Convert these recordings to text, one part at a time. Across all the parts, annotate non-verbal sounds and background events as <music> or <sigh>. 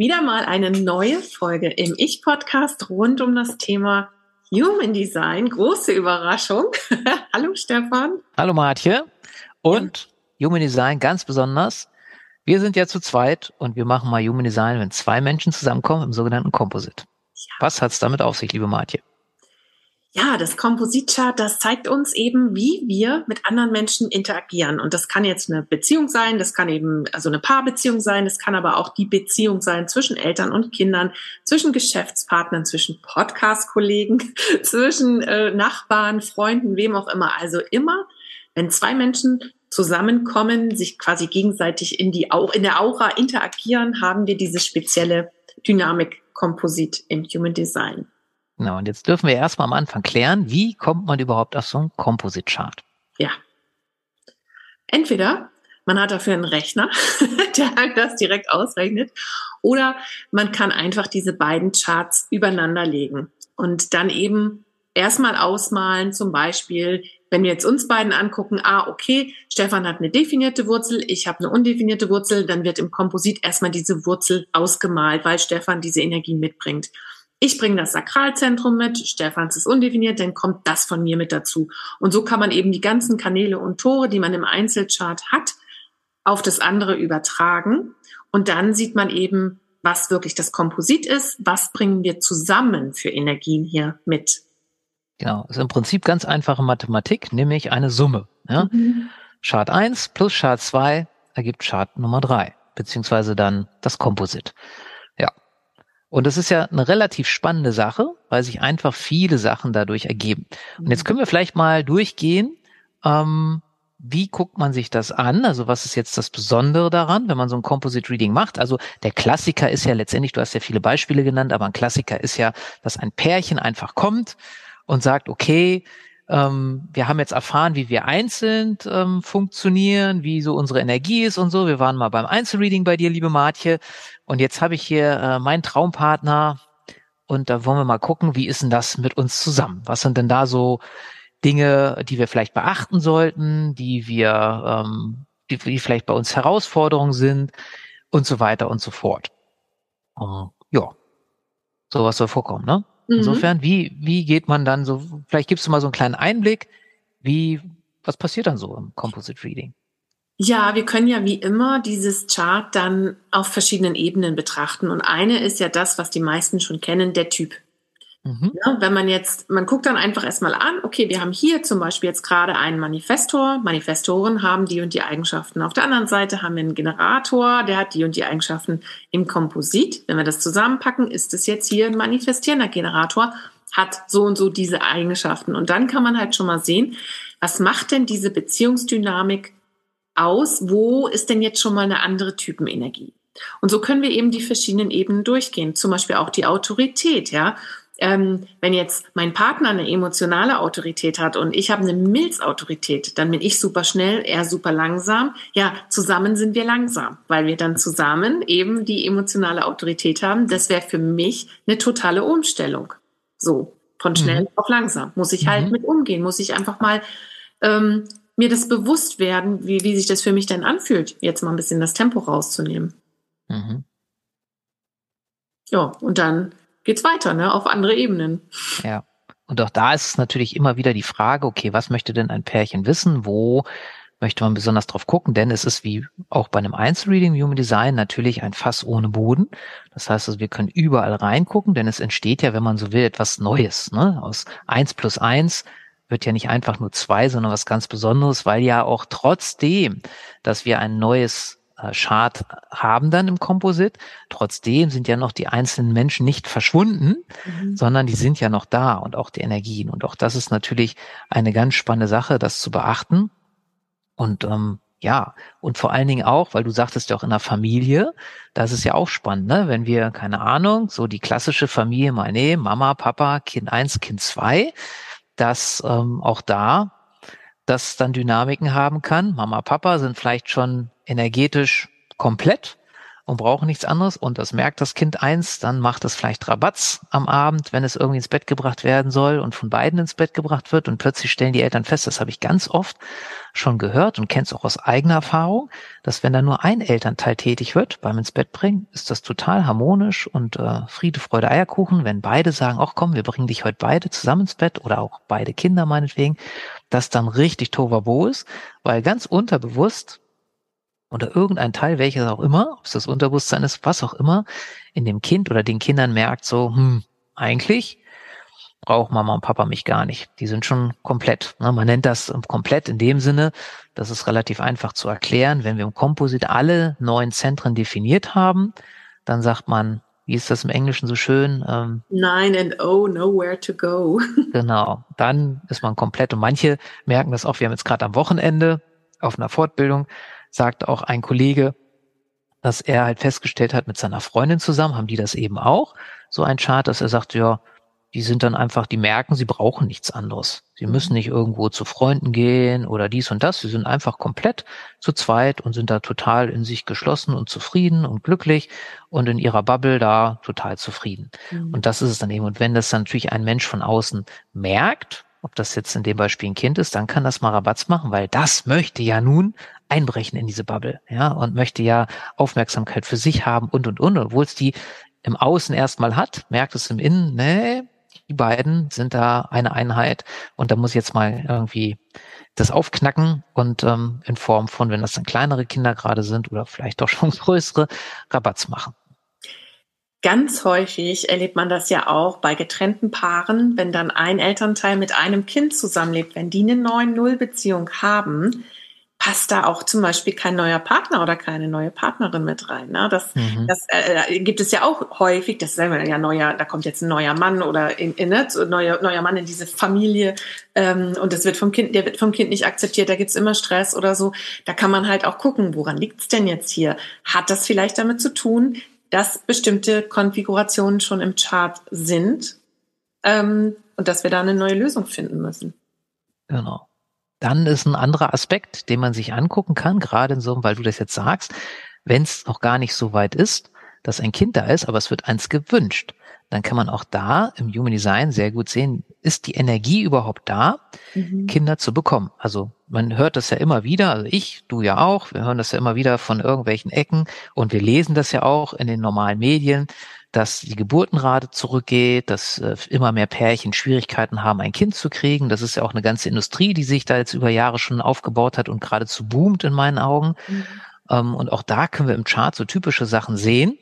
Wieder mal eine neue Folge im Ich-Podcast rund um das Thema Human Design. Große Überraschung. <laughs> Hallo Stefan. Hallo Martje. Und ja. Human Design ganz besonders. Wir sind ja zu zweit und wir machen mal Human Design, wenn zwei Menschen zusammenkommen im sogenannten Composite. Ja. Was hat's damit auf sich, liebe Martje? Ja, das Kompositchart, das zeigt uns eben, wie wir mit anderen Menschen interagieren. Und das kann jetzt eine Beziehung sein, das kann eben also eine Paarbeziehung sein, das kann aber auch die Beziehung sein zwischen Eltern und Kindern, zwischen Geschäftspartnern, zwischen Podcast-Kollegen, <laughs> zwischen äh, Nachbarn, Freunden, wem auch immer. Also immer, wenn zwei Menschen zusammenkommen, sich quasi gegenseitig in die in der Aura interagieren, haben wir diese spezielle Dynamik-Komposit im Human Design. Genau, und jetzt dürfen wir erstmal am Anfang klären, wie kommt man überhaupt auf so einen Composite-Chart? Ja. Entweder man hat dafür einen Rechner, <laughs> der das direkt ausrechnet, oder man kann einfach diese beiden Charts übereinander legen und dann eben erstmal ausmalen, zum Beispiel, wenn wir jetzt uns beiden angucken, ah, okay, Stefan hat eine definierte Wurzel, ich habe eine undefinierte Wurzel, dann wird im Komposit erstmal diese Wurzel ausgemalt, weil Stefan diese Energie mitbringt. Ich bringe das Sakralzentrum mit, Stefans ist undefiniert, dann kommt das von mir mit dazu. Und so kann man eben die ganzen Kanäle und Tore, die man im Einzelchart hat, auf das andere übertragen. Und dann sieht man eben, was wirklich das Komposit ist, was bringen wir zusammen für Energien hier mit. Genau, das ist im Prinzip ganz einfache Mathematik, nämlich eine Summe. Ja? Mhm. Chart 1 plus Chart 2 ergibt Chart Nummer 3, beziehungsweise dann das Komposit. Und das ist ja eine relativ spannende Sache, weil sich einfach viele Sachen dadurch ergeben. Und jetzt mhm. können wir vielleicht mal durchgehen, ähm, wie guckt man sich das an? Also was ist jetzt das Besondere daran, wenn man so ein Composite Reading macht? Also der Klassiker ist ja letztendlich, du hast ja viele Beispiele genannt, aber ein Klassiker ist ja, dass ein Pärchen einfach kommt und sagt, okay, ähm, wir haben jetzt erfahren, wie wir einzeln ähm, funktionieren, wie so unsere Energie ist und so. Wir waren mal beim Einzelreading bei dir, liebe Martje. Und jetzt habe ich hier äh, meinen Traumpartner und da wollen wir mal gucken, wie ist denn das mit uns zusammen? Was sind denn da so Dinge, die wir vielleicht beachten sollten, die wir, ähm, die, die vielleicht bei uns Herausforderungen sind und so weiter und so fort. Uh, ja, sowas soll vorkommen, ne? Mhm. Insofern, wie, wie geht man dann so, vielleicht gibst du mal so einen kleinen Einblick, wie, was passiert dann so im Composite Reading? Ja, wir können ja wie immer dieses Chart dann auf verschiedenen Ebenen betrachten. Und eine ist ja das, was die meisten schon kennen, der Typ. Mhm. Ja, wenn man jetzt, man guckt dann einfach erstmal an, okay, wir haben hier zum Beispiel jetzt gerade einen Manifestor. Manifestoren haben die und die Eigenschaften. Auf der anderen Seite haben wir einen Generator, der hat die und die Eigenschaften im Komposit. Wenn wir das zusammenpacken, ist es jetzt hier ein manifestierender Generator, hat so und so diese Eigenschaften. Und dann kann man halt schon mal sehen, was macht denn diese Beziehungsdynamik aus, wo ist denn jetzt schon mal eine andere Typenenergie? Und so können wir eben die verschiedenen Ebenen durchgehen. Zum Beispiel auch die Autorität, ja. Ähm, wenn jetzt mein Partner eine emotionale Autorität hat und ich habe eine Milzautorität, dann bin ich super schnell, er super langsam. Ja, zusammen sind wir langsam, weil wir dann zusammen eben die emotionale Autorität haben. Das wäre für mich eine totale Umstellung. So, von schnell mhm. auf langsam. Muss ich halt mhm. mit umgehen, muss ich einfach mal ähm, mir das bewusst werden, wie, wie sich das für mich denn anfühlt, jetzt mal ein bisschen das Tempo rauszunehmen. Mhm. Ja, und dann geht's weiter, ne, auf andere Ebenen. Ja. Und auch da ist es natürlich immer wieder die Frage, okay, was möchte denn ein Pärchen wissen? Wo möchte man besonders drauf gucken? Denn es ist wie auch bei einem Einzelreading Human Design natürlich ein Fass ohne Boden. Das heißt also, wir können überall reingucken, denn es entsteht ja, wenn man so will, etwas Neues. Ne? Aus eins plus eins wird ja nicht einfach nur zwei, sondern was ganz Besonderes, weil ja auch trotzdem, dass wir ein neues Chart haben dann im Komposit, trotzdem sind ja noch die einzelnen Menschen nicht verschwunden, mhm. sondern die sind ja noch da und auch die Energien. Und auch das ist natürlich eine ganz spannende Sache, das zu beachten. Und ähm, Ja, und vor allen Dingen auch, weil du sagtest ja auch in der Familie, das ist ja auch spannend, ne? wenn wir, keine Ahnung, so die klassische Familie mal nehmen, Mama, Papa, Kind eins, Kind zwei, dass ähm, auch da das dann Dynamiken haben kann. Mama, Papa sind vielleicht schon energetisch komplett und brauchen nichts anderes. Und das merkt das Kind eins, dann macht es vielleicht Rabatz am Abend, wenn es irgendwie ins Bett gebracht werden soll und von beiden ins Bett gebracht wird. Und plötzlich stellen die Eltern fest, das habe ich ganz oft schon gehört und kennst auch aus eigener Erfahrung, dass wenn da nur ein Elternteil tätig wird beim ins Bett bringen, ist das total harmonisch und äh, Friede, Freude, Eierkuchen, wenn beide sagen, ach komm, wir bringen dich heute beide zusammen ins Bett oder auch beide Kinder meinetwegen, dass dann richtig Tovabo ist, weil ganz unterbewusst oder irgendein Teil, welches auch immer, ob es das Unterbewusstsein ist, was auch immer, in dem Kind oder den Kindern merkt so, hm, eigentlich braucht Mama und Papa mich gar nicht. Die sind schon komplett. Ne? Man nennt das komplett in dem Sinne, das ist relativ einfach zu erklären. Wenn wir im Komposit alle neun Zentren definiert haben, dann sagt man, wie ist das im Englischen so schön? Ähm, Nine and oh, nowhere to go. <laughs> genau, dann ist man komplett. Und manche merken das auch, wir haben jetzt gerade am Wochenende auf einer Fortbildung, sagt auch ein Kollege, dass er halt festgestellt hat mit seiner Freundin zusammen, haben die das eben auch, so ein Chart, dass er sagt, ja, die sind dann einfach, die merken, sie brauchen nichts anderes. Sie mhm. müssen nicht irgendwo zu Freunden gehen oder dies und das. Sie sind einfach komplett zu zweit und sind da total in sich geschlossen und zufrieden und glücklich und in ihrer Bubble da total zufrieden. Mhm. Und das ist es dann eben. Und wenn das dann natürlich ein Mensch von außen merkt, ob das jetzt in dem Beispiel ein Kind ist, dann kann das mal Rabatz machen, weil das möchte ja nun einbrechen in diese Bubble, ja, und möchte ja Aufmerksamkeit für sich haben und und und, obwohl es die im Außen erstmal hat, merkt es im Innen, nee, die beiden sind da eine Einheit und da muss ich jetzt mal irgendwie das aufknacken und ähm, in Form von, wenn das dann kleinere Kinder gerade sind oder vielleicht doch schon <laughs> größere, Rabatz machen. Ganz häufig erlebt man das ja auch bei getrennten Paaren, wenn dann ein Elternteil mit einem Kind zusammenlebt, wenn die eine 9-0-Beziehung haben, passt da auch zum Beispiel kein neuer Partner oder keine neue Partnerin mit rein. Ne? Das, mhm. das äh, äh gibt es ja auch häufig, das sagen wir ja neuer, da kommt jetzt ein neuer Mann oder in, in ne, neuer, neuer Mann in diese Familie ähm, und das wird vom Kind, der wird vom Kind nicht akzeptiert, da gibt's immer Stress oder so. Da kann man halt auch gucken, woran liegt's denn jetzt hier? Hat das vielleicht damit zu tun, dass bestimmte Konfigurationen schon im Chart sind ähm, und dass wir da eine neue Lösung finden müssen? Genau. Dann ist ein anderer Aspekt, den man sich angucken kann, gerade in so, weil du das jetzt sagst, wenn es noch gar nicht so weit ist, dass ein Kind da ist, aber es wird eins gewünscht, dann kann man auch da im Human Design sehr gut sehen, ist die Energie überhaupt da, mhm. Kinder zu bekommen. Also man hört das ja immer wieder, also ich, du ja auch, wir hören das ja immer wieder von irgendwelchen Ecken und wir lesen das ja auch in den normalen Medien, dass die Geburtenrate zurückgeht, dass äh, immer mehr Pärchen Schwierigkeiten haben, ein Kind zu kriegen. Das ist ja auch eine ganze Industrie, die sich da jetzt über Jahre schon aufgebaut hat und geradezu boomt in meinen Augen. Mhm. Ähm, und auch da können wir im Chart so typische Sachen sehen.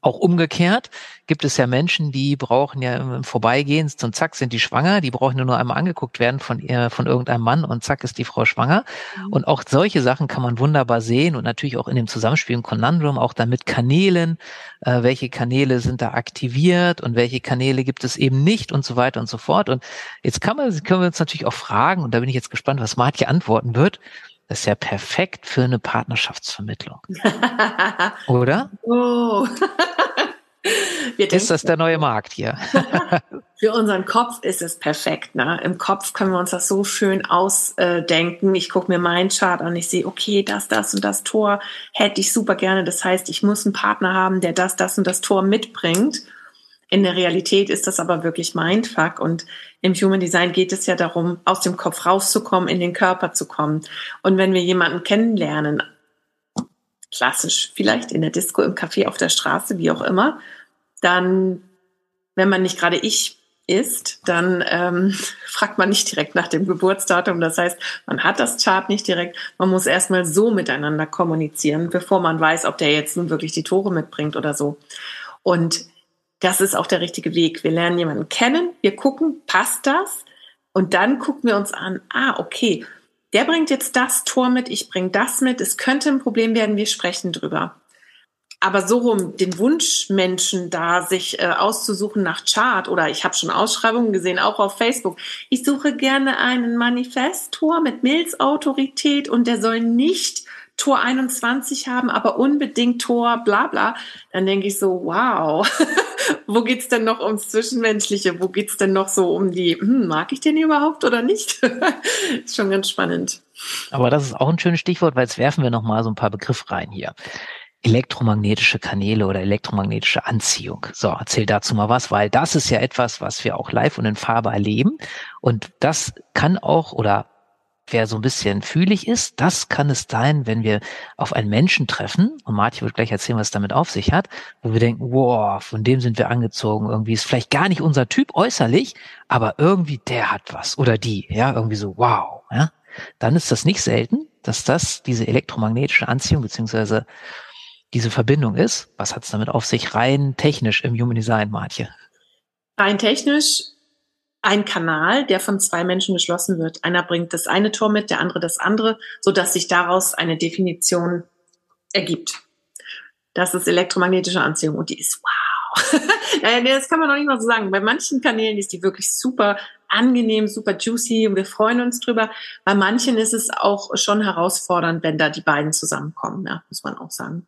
Auch umgekehrt gibt es ja Menschen, die brauchen ja im Vorbeigehen und zack sind die schwanger, die brauchen nur einmal angeguckt werden von ihr, von irgendeinem Mann und zack ist die Frau schwanger. Mhm. Und auch solche Sachen kann man wunderbar sehen und natürlich auch in dem Zusammenspiel im Conundrum, auch dann mit Kanälen, äh, welche Kanäle sind da aktiviert und welche Kanäle gibt es eben nicht und so weiter und so fort. Und jetzt kann man, können wir uns natürlich auch fragen, und da bin ich jetzt gespannt, was Martje antworten wird. Das ist ja perfekt für eine Partnerschaftsvermittlung. <laughs> Oder? Oh. <laughs> ist das der neue Markt hier? <laughs> Für unseren Kopf ist es perfekt. Ne? Im Kopf können wir uns das so schön ausdenken. Ich gucke mir meinen Chart an, ich sehe, okay, das, das und das Tor hätte ich super gerne. Das heißt, ich muss einen Partner haben, der das, das und das Tor mitbringt. In der Realität ist das aber wirklich Mindfuck und im Human Design geht es ja darum, aus dem Kopf rauszukommen, in den Körper zu kommen. Und wenn wir jemanden kennenlernen, klassisch vielleicht in der Disco, im Café, auf der Straße, wie auch immer, dann, wenn man nicht gerade ich ist, dann ähm, <laughs> fragt man nicht direkt nach dem Geburtsdatum. Das heißt, man hat das Chart nicht direkt. Man muss erstmal so miteinander kommunizieren, bevor man weiß, ob der jetzt nun wirklich die Tore mitbringt oder so. Und das ist auch der richtige Weg. Wir lernen jemanden kennen, wir gucken, passt das? Und dann gucken wir uns an, ah, okay, der bringt jetzt das Tor mit, ich bringe das mit, es könnte ein Problem werden, wir sprechen drüber. aber so rum den Wunschmenschen da sich äh, auszusuchen nach Chart oder ich habe schon Ausschreibungen gesehen, auch auf Facebook. Ich suche gerne einen Manifestor mit Milzautorität und der soll nicht Tor 21 haben, aber unbedingt Tor bla bla, dann denke ich so, wow, <laughs> wo geht's denn noch ums Zwischenmenschliche? Wo geht's denn noch so um die, hm, mag ich den überhaupt oder nicht? <laughs> ist schon ganz spannend. Aber das ist auch ein schönes Stichwort, weil jetzt werfen wir nochmal so ein paar Begriffe rein hier. Elektromagnetische Kanäle oder elektromagnetische Anziehung. So, erzähl dazu mal was, weil das ist ja etwas, was wir auch live und in Farbe erleben. Und das kann auch oder wer so ein bisschen fühlig ist, das kann es sein, wenn wir auf einen Menschen treffen, und Martin wird gleich erzählen, was es damit auf sich hat, wo wir denken, wow, von dem sind wir angezogen, irgendwie ist vielleicht gar nicht unser Typ äußerlich, aber irgendwie der hat was oder die, ja, irgendwie so, wow, ja, dann ist das nicht selten, dass das diese elektromagnetische Anziehung beziehungsweise diese Verbindung ist. Was hat es damit auf sich rein technisch im Human Design, Martje? Rein technisch ein Kanal, der von zwei Menschen geschlossen wird. Einer bringt das eine Tor mit, der andere das andere, so dass sich daraus eine Definition ergibt. Das ist elektromagnetische Anziehung und die ist wow. <laughs> das kann man noch nicht mal so sagen. Bei manchen Kanälen ist die wirklich super angenehm, super juicy und wir freuen uns drüber. Bei manchen ist es auch schon herausfordernd, wenn da die beiden zusammenkommen, ja, muss man auch sagen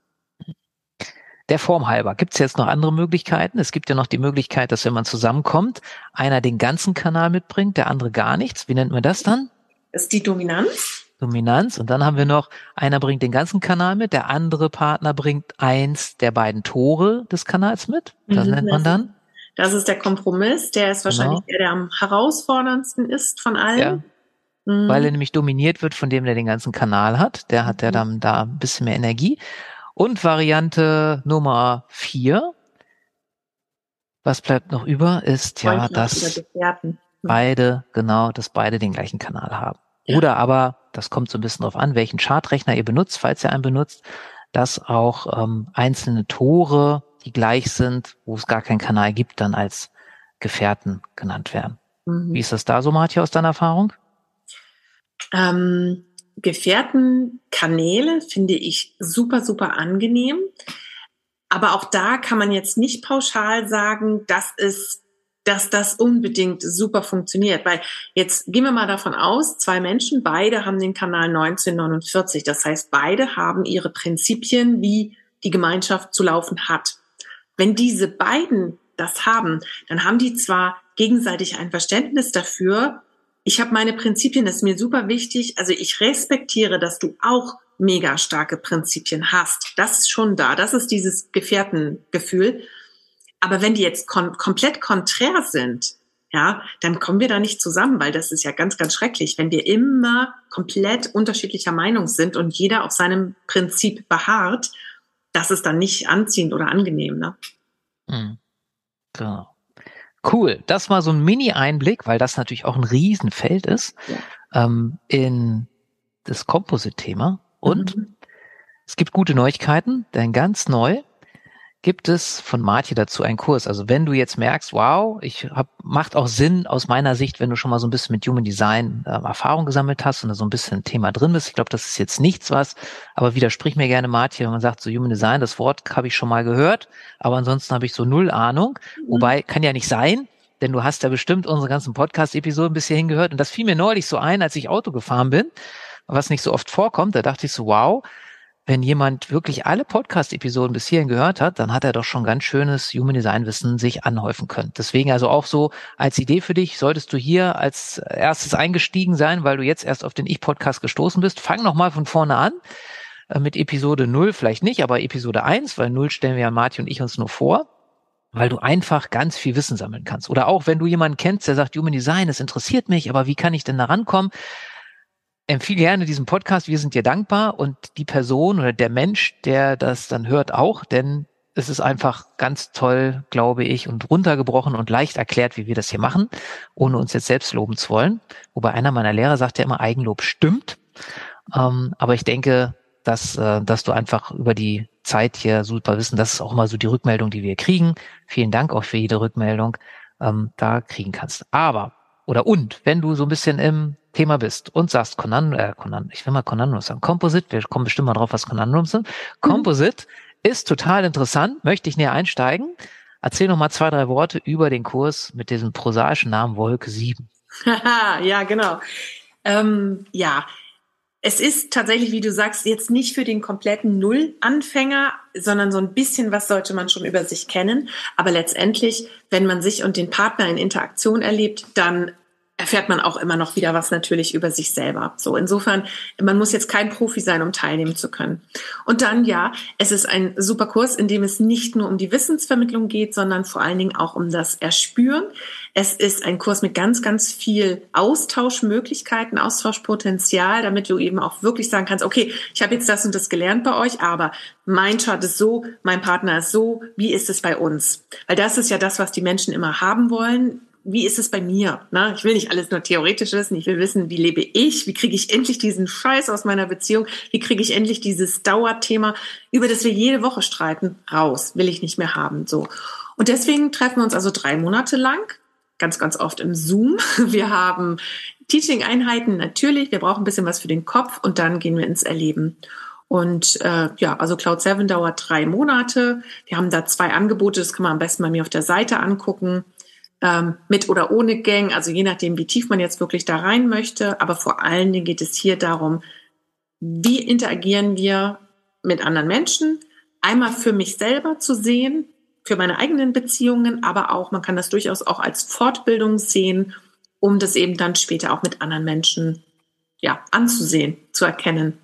der Form halber. Gibt es jetzt noch andere Möglichkeiten? Es gibt ja noch die Möglichkeit, dass wenn man zusammenkommt, einer den ganzen Kanal mitbringt, der andere gar nichts. Wie nennt man das dann? Das ist die Dominanz. Dominanz. Und dann haben wir noch, einer bringt den ganzen Kanal mit, der andere Partner bringt eins der beiden Tore des Kanals mit. Das mhm, nennt man dann. Das ist der Kompromiss. Der ist wahrscheinlich genau. der, der am herausforderndsten ist von allen. Ja. Mhm. Weil er nämlich dominiert wird von dem, der den ganzen Kanal hat. Der hat ja mhm. dann da ein bisschen mehr Energie. Und Variante Nummer vier, was bleibt noch über, ist ja, dass hm. beide, genau, dass beide den gleichen Kanal haben. Ja. Oder aber, das kommt so ein bisschen drauf an, welchen Chartrechner ihr benutzt, falls ihr einen benutzt, dass auch ähm, einzelne Tore, die gleich sind, wo es gar keinen Kanal gibt, dann als Gefährten genannt werden. Mhm. Wie ist das da so, Martja, aus deiner Erfahrung? Ähm, Gefährtenkanäle finde ich super, super angenehm. Aber auch da kann man jetzt nicht pauschal sagen, dass es, dass das unbedingt super funktioniert. Weil jetzt gehen wir mal davon aus, zwei Menschen, beide haben den Kanal 1949. Das heißt, beide haben ihre Prinzipien, wie die Gemeinschaft zu laufen hat. Wenn diese beiden das haben, dann haben die zwar gegenseitig ein Verständnis dafür, ich habe meine Prinzipien, das ist mir super wichtig. Also ich respektiere, dass du auch mega starke Prinzipien hast. Das ist schon da. Das ist dieses Gefährtengefühl. Aber wenn die jetzt kom komplett konträr sind, ja, dann kommen wir da nicht zusammen, weil das ist ja ganz, ganz schrecklich, wenn wir immer komplett unterschiedlicher Meinung sind und jeder auf seinem Prinzip beharrt, das ist dann nicht anziehend oder angenehm, ne? Mhm. Genau. Cool, das war so ein Mini-Einblick, weil das natürlich auch ein Riesenfeld ist, ja. ähm, in das Composite-Thema. Und mhm. es gibt gute Neuigkeiten, denn ganz neu gibt es von Martje dazu einen Kurs. Also wenn du jetzt merkst, wow, ich hab, macht auch Sinn aus meiner Sicht, wenn du schon mal so ein bisschen mit Human Design äh, Erfahrung gesammelt hast und da so ein bisschen Thema drin bist. Ich glaube, das ist jetzt nichts was, aber widersprich mir gerne Martje, wenn man sagt, so Human Design, das Wort habe ich schon mal gehört, aber ansonsten habe ich so null Ahnung. Mhm. Wobei, kann ja nicht sein, denn du hast ja bestimmt unsere ganzen Podcast-Episoden bisher hingehört und das fiel mir neulich so ein, als ich Auto gefahren bin, was nicht so oft vorkommt. Da dachte ich so, wow, wenn jemand wirklich alle Podcast-Episoden bis hierhin gehört hat, dann hat er doch schon ganz schönes Human Design Wissen sich anhäufen können. Deswegen also auch so als Idee für dich, solltest du hier als erstes eingestiegen sein, weil du jetzt erst auf den Ich-Podcast gestoßen bist, fang nochmal von vorne an äh, mit Episode 0 vielleicht nicht, aber Episode 1, weil 0 stellen wir ja Martin und ich uns nur vor weil du einfach ganz viel Wissen sammeln kannst. Oder auch wenn du jemanden kennst, der sagt, Human Design, es interessiert mich, aber wie kann ich denn da rankommen? Empfehle gerne diesen Podcast. Wir sind dir dankbar und die Person oder der Mensch, der das dann hört, auch, denn es ist einfach ganz toll, glaube ich, und runtergebrochen und leicht erklärt, wie wir das hier machen, ohne uns jetzt selbst loben zu wollen. Wobei einer meiner Lehrer sagt ja immer, Eigenlob stimmt. Ähm, aber ich denke, dass, äh, dass du einfach über die Zeit hier super wissen, das ist auch immer so die Rückmeldung, die wir kriegen. Vielen Dank auch für jede Rückmeldung, ähm, da kriegen kannst. Aber, oder und, wenn du so ein bisschen im Thema bist und sagst Conan, äh, Conan, ich will mal Conundrums sagen, Composite, wir kommen bestimmt mal drauf, was Conundrums sind. Mhm. Composite Ist total interessant, möchte ich näher einsteigen. Erzähl noch mal zwei, drei Worte über den Kurs mit diesem prosaischen Namen Wolke 7. <laughs> ja, genau. Ähm, ja, es ist tatsächlich, wie du sagst, jetzt nicht für den kompletten Nullanfänger, sondern so ein bisschen was sollte man schon über sich kennen. Aber letztendlich, wenn man sich und den Partner in Interaktion erlebt, dann erfährt man auch immer noch wieder was natürlich über sich selber. So insofern, man muss jetzt kein Profi sein, um teilnehmen zu können. Und dann ja, es ist ein super Kurs, in dem es nicht nur um die Wissensvermittlung geht, sondern vor allen Dingen auch um das Erspüren. Es ist ein Kurs mit ganz, ganz viel Austauschmöglichkeiten, Austauschpotenzial, damit du eben auch wirklich sagen kannst, okay, ich habe jetzt das und das gelernt bei euch, aber mein Chart ist so, mein Partner ist so, wie ist es bei uns? Weil das ist ja das, was die Menschen immer haben wollen wie ist es bei mir? Ne? Ich will nicht alles nur theoretisch wissen. Ich will wissen, wie lebe ich? Wie kriege ich endlich diesen Scheiß aus meiner Beziehung? Wie kriege ich endlich dieses Dauerthema, über das wir jede Woche streiten, raus? Will ich nicht mehr haben. So. Und deswegen treffen wir uns also drei Monate lang, ganz, ganz oft im Zoom. <laughs> Wir haben Teaching-Einheiten natürlich. Wir brauchen ein bisschen was für den Kopf und dann gehen wir ins Erleben. Und äh, ja, also Cloud 7 dauert drei Monate. Wir haben da zwei Angebote, das kann man am besten bei mir auf der Seite angucken ähm, mit oder ohne Gang, also je nachdem, wie tief man jetzt wirklich da rein möchte. Aber vor allen Dingen geht es hier darum, wie interagieren wir mit anderen Menschen? Einmal für mich selber zu sehen, für meine eigenen Beziehungen, aber auch, man kann das durchaus auch als Fortbildung sehen, um das eben dann später auch mit anderen Menschen ja, anzusehen, zu erkennen.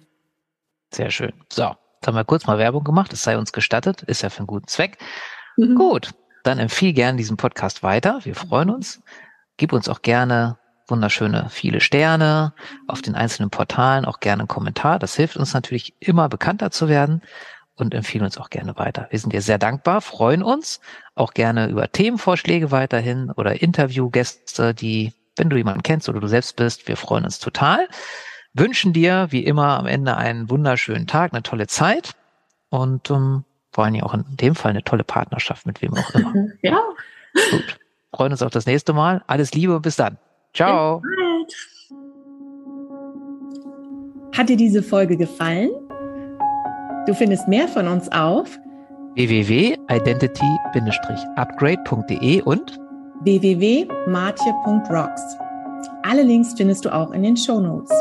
Sehr schön. So, jetzt haben wir kurz mal Werbung gemacht, es sei uns gestattet, ist ja für einen guten Zweck. Mhm. Gut, dann empfiehl gerne diesen Podcast weiter. Wir freuen uns. Gib uns auch gerne wunderschöne viele Sterne auf den einzelnen Portalen, auch gerne einen Kommentar. Das hilft uns natürlich immer bekannter zu werden und empfehlen uns auch gerne weiter. Wir sind dir sehr dankbar, freuen uns auch gerne über Themenvorschläge weiterhin oder Interviewgäste, die, wenn du jemanden kennst oder du selbst bist, wir freuen uns total. Wünschen dir wie immer am Ende einen wunderschönen Tag, eine tolle Zeit und um, vor allem auch in dem Fall eine tolle Partnerschaft mit wem auch immer. <laughs> ja. Gut. Freuen uns auf das nächste Mal. Alles Liebe und bis dann. Ciao. Hat dir diese Folge gefallen? Du findest mehr von uns auf www.identity-upgrade.de und www.martje.rocks. Alle Links findest du auch in den Show Notes.